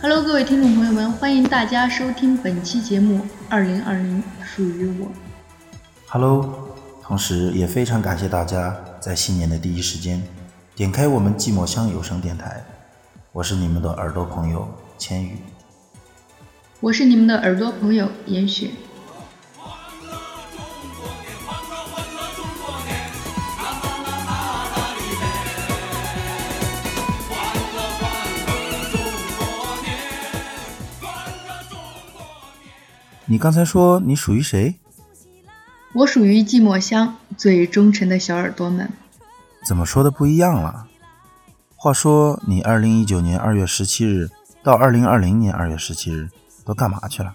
Hello，各位听众朋友们，欢迎大家收听本期节目《二零二零属于我》。Hello，同时也非常感谢大家在新年的第一时间点开我们寂寞乡有声电台。我是你们的耳朵朋友千羽，我是你们的耳朵朋友严雪。你刚才说你属于谁？我属于寂寞乡最忠诚的小耳朵们。怎么说的不一样了？话说你二零一九年二月十七日到二零二零年二月十七日都干嘛去了？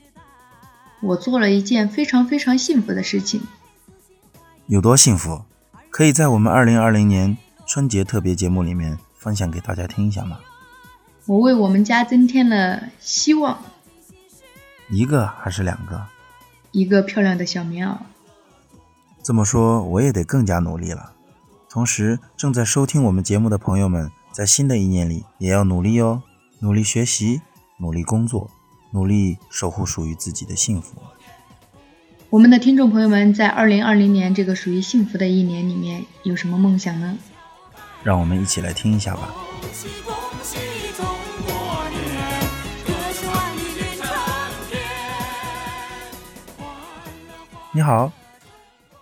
我做了一件非常非常幸福的事情。有多幸福？可以在我们二零二零年春节特别节目里面分享给大家听一下吗？我为我们家增添了希望。一个还是两个？一个漂亮的小棉袄。这么说，我也得更加努力了。同时，正在收听我们节目的朋友们，在新的一年里也要努力哦，努力学习，努力工作，努力守护属于自己的幸福。我们的听众朋友们，在二零二零年这个属于幸福的一年里面，有什么梦想呢？让我们一起来听一下吧。你好，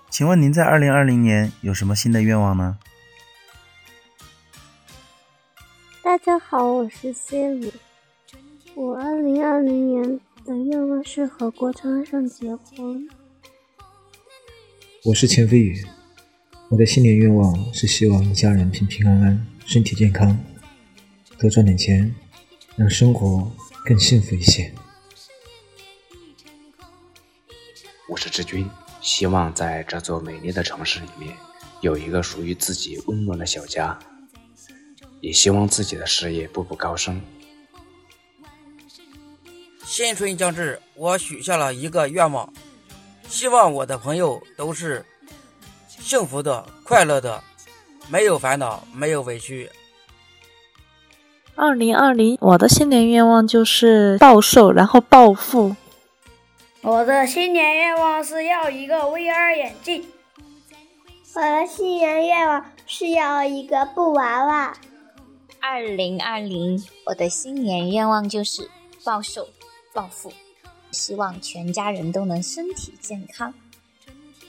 请问您在二零二零年有什么新的愿望呢？大家好，我是 Siri。我二零二零年的愿望是和郭昌盛结婚。我是钱飞宇，我的新年愿望是希望一家人平平安安、身体健康，多赚点钱，让生活更幸福一些。我是志军，希望在这座美丽的城市里面有一个属于自己温暖的小家，也希望自己的事业步步高升。新春将至，我许下了一个愿望，希望我的朋友都是幸福的、快乐的，没有烦恼，没有委屈。二零二零，我的新年愿望就是暴瘦，然后暴富。我的新年愿望是要一个 VR 眼镜。我的新年愿望是要一个布娃娃。二零二零，我的新年愿望就是暴瘦、暴富，希望全家人都能身体健康，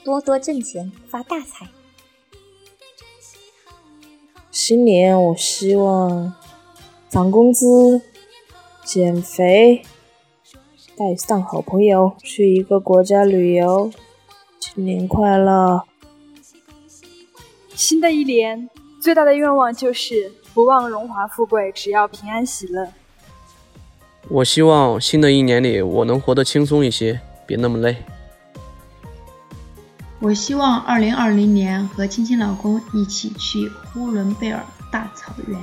多多挣钱，发大财。新年我希望涨工资、减肥。带上好朋友去一个国家旅游，新年快乐！新的一年最大的愿望就是不忘荣华富贵，只要平安喜乐。我希望新的一年里我能活得轻松一些，别那么累。我希望二零二零年和亲亲老公一起去呼伦贝尔大草原。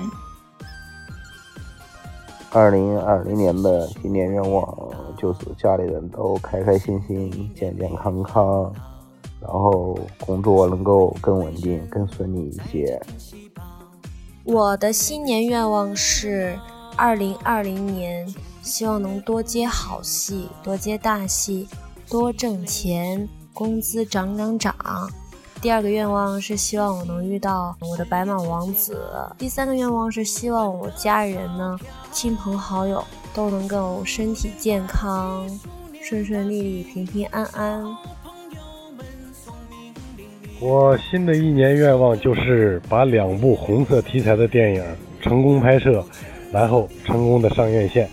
二零二零年的新年愿望就是家里人都开开心心、健健康康，然后工作能够更稳定、更顺利一些。我的新年愿望是二零二零年，希望能多接好戏、多接大戏、多挣钱，工资涨涨涨。第二个愿望是希望我能遇到我的白马王子。第三个愿望是希望我家人呢，亲朋好友都能够身体健康、顺顺利利、平平安安。我新的一年愿望就是把两部红色题材的电影成功拍摄，然后成功的上院线，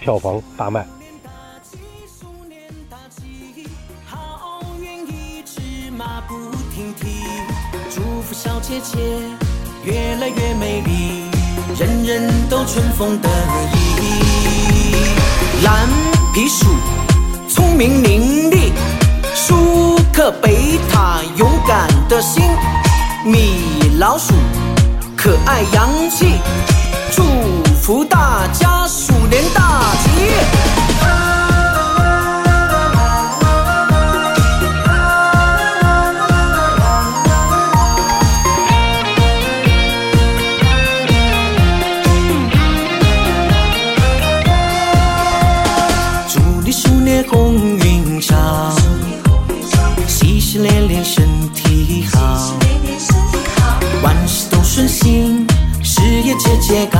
票房大卖。小姐姐越来越美丽，人人都春风得意。蓝皮鼠聪明伶俐，舒克贝塔勇敢的心，米老鼠可爱洋气，祝福大家鼠年大喜事连连，身体好，万事都顺心，事业节节高，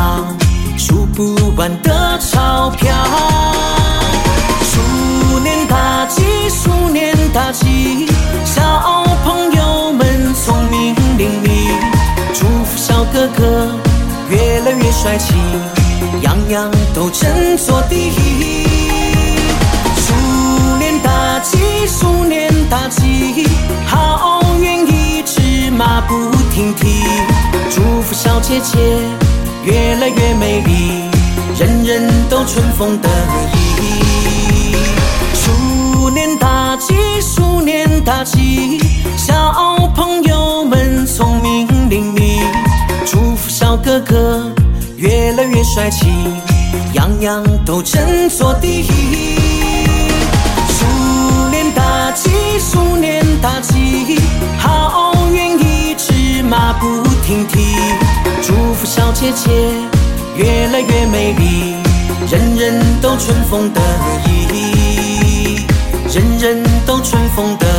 数不完的钞票。鼠年大吉，鼠年大吉，小朋友们聪明伶俐，祝福小哥哥越来越帅气，样样都争做第一。小姐姐越来越美丽，人人都春风得意。鼠年大吉，鼠年大吉，小朋友们聪明伶俐，祝福小哥哥越来越帅气，样样都争做第一。鼠年大吉，鼠年大吉，好运一直马不停蹄，姐姐越来越美丽，人人都春风得意，人人都春风得。